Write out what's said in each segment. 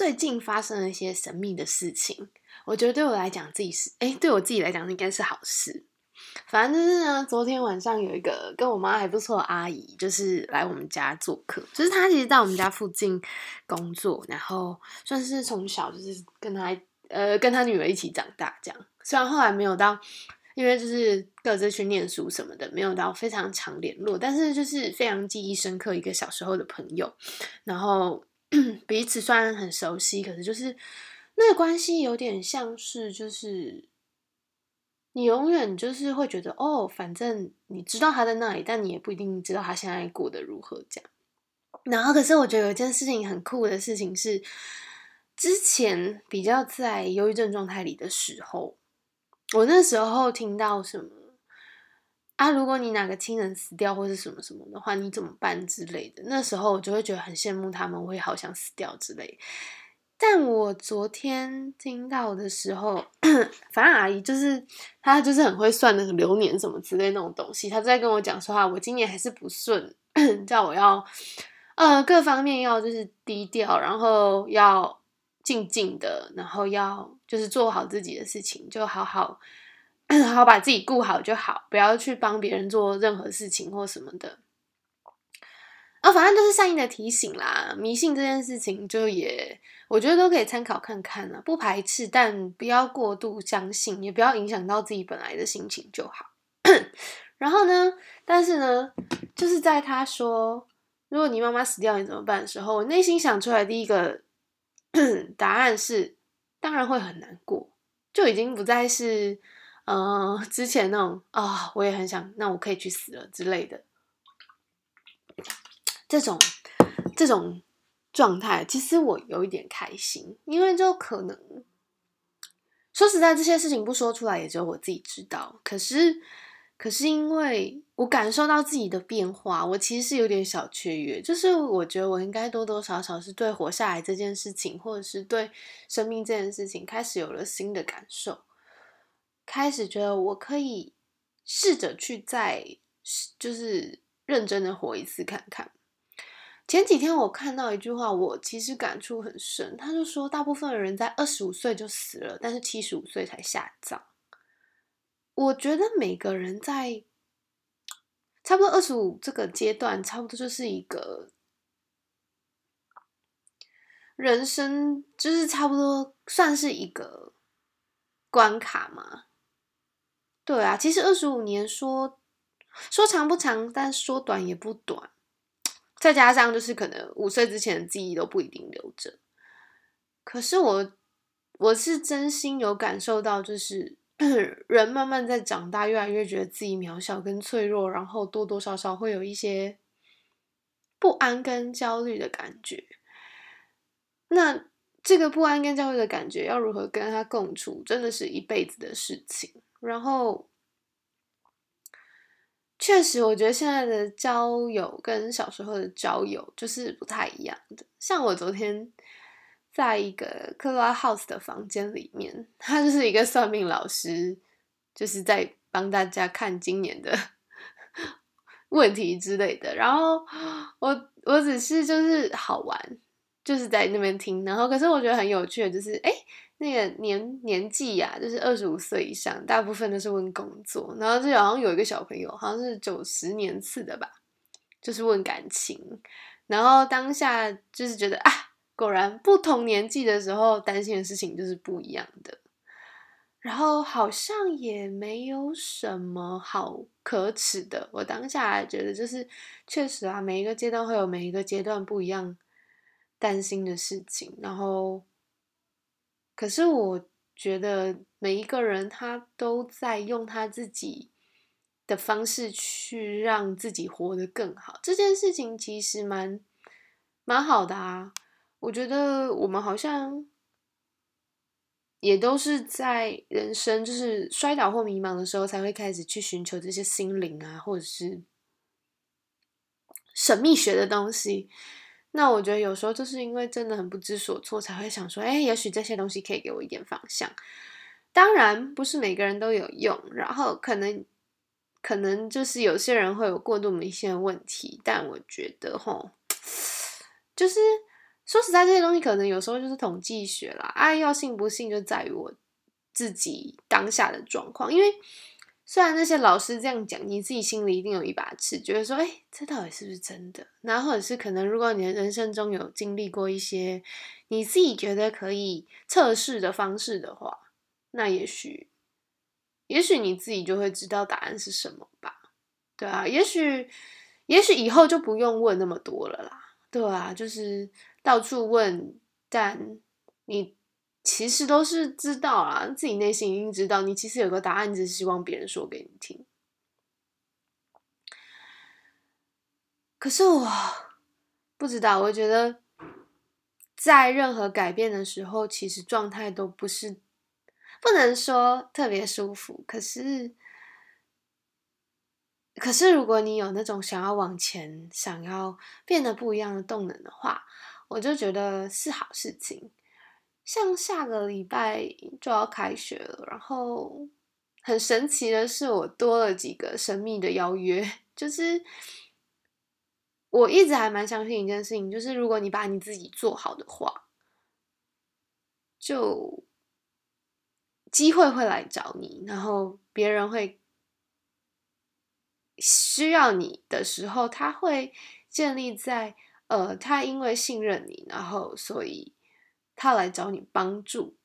最近发生了一些神秘的事情，我觉得对我来讲自己是，哎，对我自己来讲应该是好事。反正就是呢，昨天晚上有一个跟我妈还不错的阿姨，就是来我们家做客。就是她其实在我们家附近工作，然后算是从小就是跟她呃跟她女儿一起长大这样。虽然后来没有到，因为就是各自去念书什么的，没有到非常常联络，但是就是非常记忆深刻一个小时候的朋友。然后 彼此虽然很熟悉，可是就是那个关系有点像是就是。你永远就是会觉得哦，反正你知道他在那里，但你也不一定知道他现在过得如何。这样，然后可是我觉得有一件事情很酷的事情是，之前比较在忧郁症状态里的时候，我那时候听到什么啊，如果你哪个亲人死掉或是什么什么的话，你怎么办之类的，那时候我就会觉得很羡慕他们，我会好想死掉之类。但我昨天听到的时候，反正阿姨就是她，就是很会算那个流年什么之类那种东西。她在跟我讲说话，我今年还是不顺，叫我要呃各方面要就是低调，然后要静静的，然后要就是做好自己的事情，就好好 好把自己顾好就好，不要去帮别人做任何事情或什么的。啊，反正都是善意的提醒啦。迷信这件事情，就也我觉得都可以参考看看啊，不排斥，但不要过度相信，也不要影响到自己本来的心情就好。然后呢，但是呢，就是在他说“如果你妈妈死掉，你怎么办”的时候，我内心想出来第一个 答案是，当然会很难过，就已经不再是嗯之前那种啊，我也很想，那我可以去死了之类的。这种这种状态，其实我有一点开心，因为就可能说实在，这些事情不说出来，也只有我自己知道。可是，可是因为我感受到自己的变化，我其实是有点小雀跃。就是我觉得我应该多多少少是对活下来这件事情，或者是对生命这件事情，开始有了新的感受，开始觉得我可以试着去再就是认真的活一次看看。前几天我看到一句话，我其实感触很深。他就说，大部分人在二十五岁就死了，但是七十五岁才下葬。我觉得每个人在差不多二十五这个阶段，差不多就是一个人生，就是差不多算是一个关卡嘛。对啊，其实二十五年说说长不长，但说短也不短。再加上，就是可能五岁之前的记忆都不一定留着。可是我，我是真心有感受到，就是 人慢慢在长大，越来越觉得自己渺小跟脆弱，然后多多少少会有一些不安跟焦虑的感觉。那这个不安跟焦虑的感觉，要如何跟他共处，真的是一辈子的事情。然后。确实，我觉得现在的交友跟小时候的交友就是不太一样的。像我昨天在一个克拉 house 的房间里面，他就是一个算命老师，就是在帮大家看今年的 问题之类的。然后我我只是就是好玩，就是在那边听。然后可是我觉得很有趣的，就是哎。那个年年纪呀，就是二十五岁以上，大部分都是问工作，然后就好像有一个小朋友，好像是九十年次的吧，就是问感情，然后当下就是觉得啊，果然不同年纪的时候担心的事情就是不一样的，然后好像也没有什么好可耻的，我当下觉得就是确实啊，每一个阶段会有每一个阶段不一样担心的事情，然后。可是我觉得每一个人他都在用他自己的方式去让自己活得更好，这件事情其实蛮蛮好的啊。我觉得我们好像也都是在人生就是摔倒或迷茫的时候，才会开始去寻求这些心灵啊，或者是神秘学的东西。那我觉得有时候就是因为真的很不知所措，才会想说，哎，也许这些东西可以给我一点方向。当然，不是每个人都有用，然后可能可能就是有些人会有过度迷信的问题。但我觉得，吼，就是说实在，这些东西可能有时候就是统计学啦，啊，要信不信就在于我自己当下的状况。因为虽然那些老师这样讲，你自己心里一定有一把尺，觉得说，哎，这到底是不是真的？然后或者是可能，如果你的人生中有经历过一些你自己觉得可以测试的方式的话，那也许，也许你自己就会知道答案是什么吧？对啊，也许，也许以后就不用问那么多了啦，对啊，就是到处问，但你其实都是知道啊，自己内心已经知道，你其实有个答案，只是希望别人说给你听。可是我不知道，我觉得在任何改变的时候，其实状态都不是。不能说特别舒服，可是，可是如果你有那种想要往前、想要变得不一样的动能的话，我就觉得是好事情。像下个礼拜就要开学了，然后很神奇的是，我多了几个神秘的邀约。就是我一直还蛮相信一件事情，就是如果你把你自己做好的话，就。机会会来找你，然后别人会需要你的时候，他会建立在呃，他因为信任你，然后所以他来找你帮助。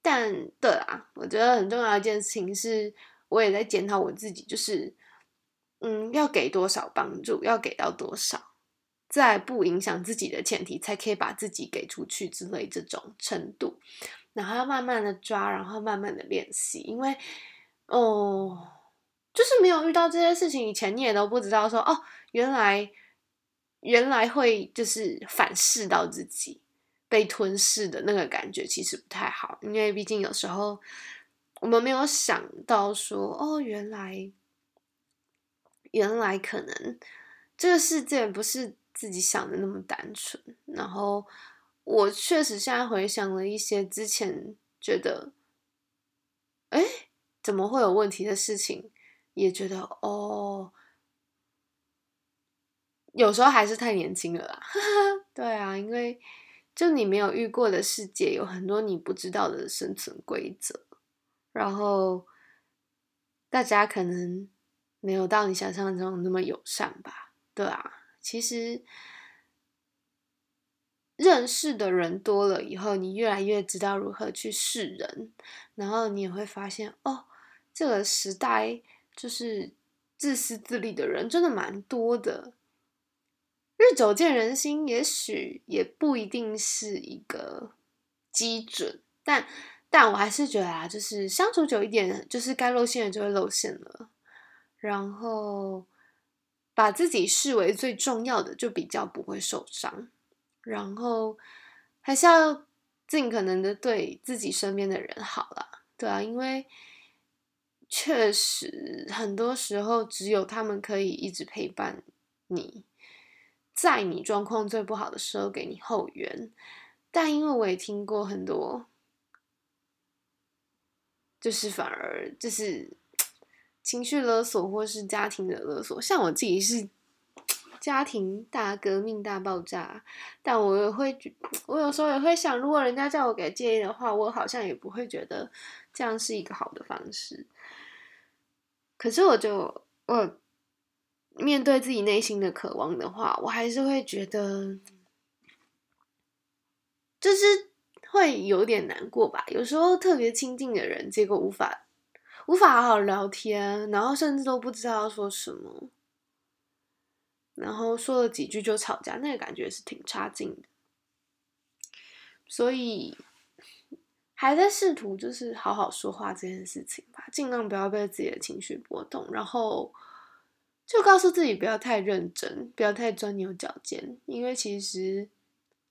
但对啊，我觉得很重要一件事情是，我也在检讨我自己，就是嗯，要给多少帮助，要给到多少，在不影响自己的前提，才可以把自己给出去之类这种程度。然后要慢慢的抓，然后慢慢的练习，因为哦，就是没有遇到这些事情以前，你也都不知道说哦，原来原来会就是反噬到自己被吞噬的那个感觉，其实不太好。因为毕竟有时候我们没有想到说哦，原来原来可能这个世界不是自己想的那么单纯，然后。我确实现在回想了一些之前觉得，哎，怎么会有问题的事情，也觉得哦，有时候还是太年轻了啦。对啊，因为就你没有遇过的世界，有很多你不知道的生存规则，然后大家可能没有到你想象中那么友善吧？对啊，其实。认识的人多了以后，你越来越知道如何去示人，然后你也会发现，哦，这个时代就是自私自利的人真的蛮多的。日久见人心，也许也不一定是一个基准，但但我还是觉得啊，就是相处久一点，就是该露馅的就会露馅了，然后把自己视为最重要的，就比较不会受伤。然后还是要尽可能的对自己身边的人好了，对啊，因为确实很多时候只有他们可以一直陪伴你，在你状况最不好的时候给你后援。但因为我也听过很多，就是反而就是 情绪勒索或是家庭的勒索，像我自己是。家庭大革命大爆炸，但我也会，我有时候也会想，如果人家叫我给建议的话，我好像也不会觉得这样是一个好的方式。可是，我就我面对自己内心的渴望的话，我还是会觉得，就是会有点难过吧。有时候特别亲近的人，结果无法无法好好聊天，然后甚至都不知道要说什么。然后说了几句就吵架，那个感觉是挺差劲的。所以还在试图就是好好说话这件事情吧，尽量不要被自己的情绪波动，然后就告诉自己不要太认真，不要太钻牛角尖，因为其实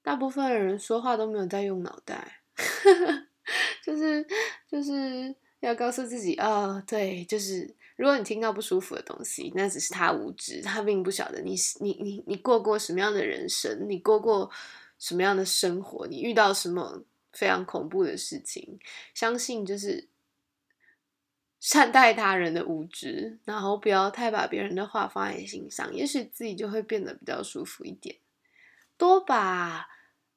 大部分人说话都没有在用脑袋，就是就是要告诉自己啊，对，就是。如果你听到不舒服的东西，那只是他无知，他并不晓得你你你你过过什么样的人生，你过过什么样的生活，你遇到什么非常恐怖的事情。相信就是善待他人的无知，然后不要太把别人的话放在心上，也许自己就会变得比较舒服一点。多把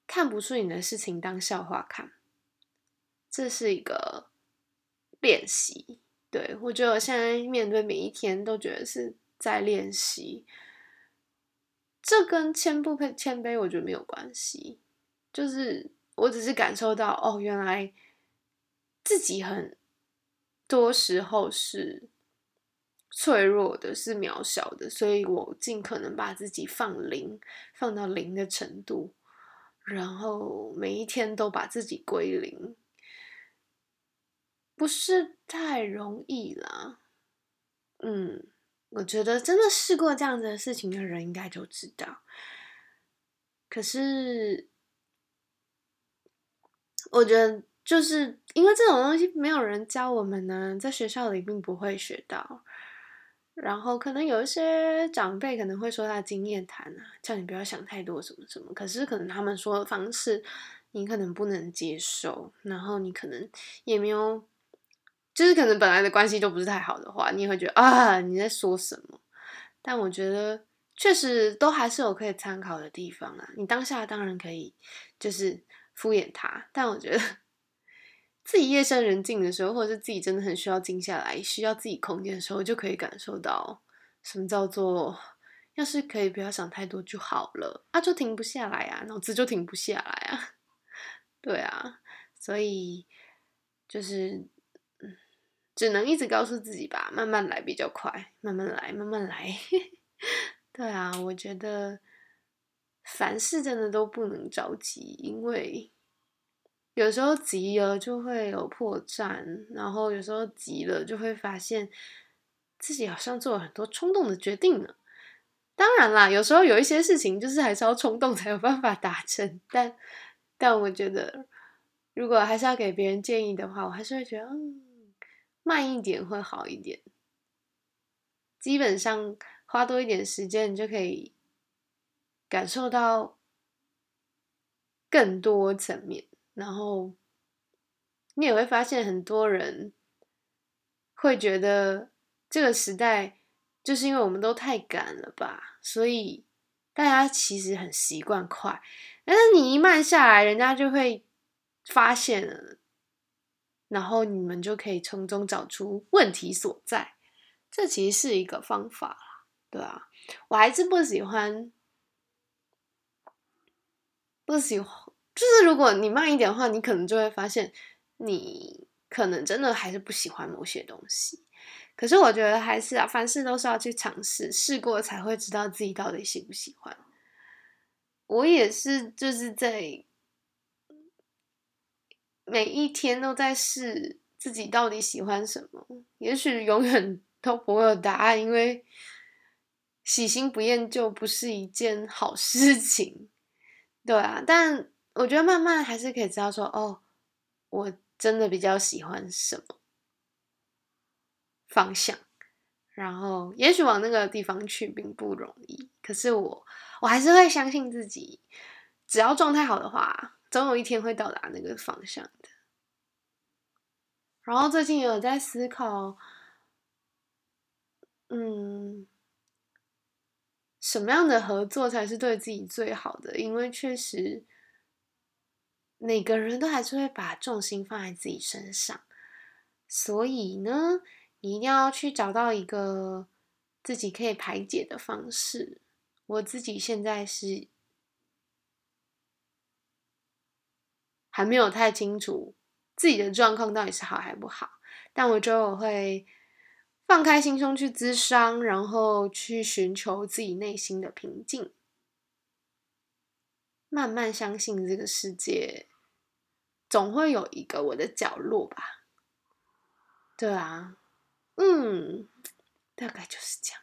看不顺眼的事情当笑话看，这是一个练习。对我觉得我现在面对每一天都觉得是在练习。这跟谦不谦谦卑，我觉得没有关系。就是我只是感受到，哦，原来自己很多时候是脆弱的，是渺小的，所以我尽可能把自己放零，放到零的程度，然后每一天都把自己归零，不是太容易啦。嗯。我觉得真的试过这样子的事情的人应该就知道。可是，我觉得就是因为这种东西没有人教我们呢，在学校里并不会学到。然后可能有一些长辈可能会说他经验谈啊，叫你不要想太多什么什么。可是可能他们说的方式你可能不能接受，然后你可能也没有。就是可能本来的关系就不是太好的话，你也会觉得啊你在说什么？但我觉得确实都还是有可以参考的地方啊。你当下当然可以就是敷衍他，但我觉得自己夜深人静的时候，或者是自己真的很需要静下来、需要自己空间的时候，就可以感受到什么叫做要是可以不要想太多就好了啊，就停不下来啊，脑子就停不下来啊。对啊，所以就是。只能一直告诉自己吧，慢慢来比较快，慢慢来，慢慢来。对啊，我觉得凡事真的都不能着急，因为有时候急了就会有破绽，然后有时候急了就会发现自己好像做了很多冲动的决定呢。当然啦，有时候有一些事情就是还是要冲动才有办法达成，但但我觉得如果还是要给别人建议的话，我还是会觉得嗯。慢一点会好一点，基本上花多一点时间，你就可以感受到更多层面，然后你也会发现很多人会觉得这个时代就是因为我们都太赶了吧，所以大家其实很习惯快，但是你一慢下来，人家就会发现了。然后你们就可以从中找出问题所在，这其实是一个方法啦，对啊，我还是不喜欢，不喜欢，就是如果你慢一点的话，你可能就会发现，你可能真的还是不喜欢某些东西。可是我觉得还是啊，凡事都是要去尝试，试过才会知道自己到底喜不喜欢。我也是，就是在。每一天都在试自己到底喜欢什么，也许永远都不会有答案，因为喜新不厌旧不是一件好事情，对啊。但我觉得慢慢还是可以知道说，哦，我真的比较喜欢什么方向，然后也许往那个地方去并不容易，可是我我还是会相信自己，只要状态好的话。总有一天会到达那个方向的。然后最近也有在思考，嗯，什么样的合作才是对自己最好的？因为确实每个人都还是会把重心放在自己身上，所以呢，你一定要去找到一个自己可以排解的方式。我自己现在是。还没有太清楚自己的状况到底是好还不好，但我觉得我会放开心胸去咨商，然后去寻求自己内心的平静，慢慢相信这个世界总会有一个我的角落吧。对啊，嗯，大概就是这样。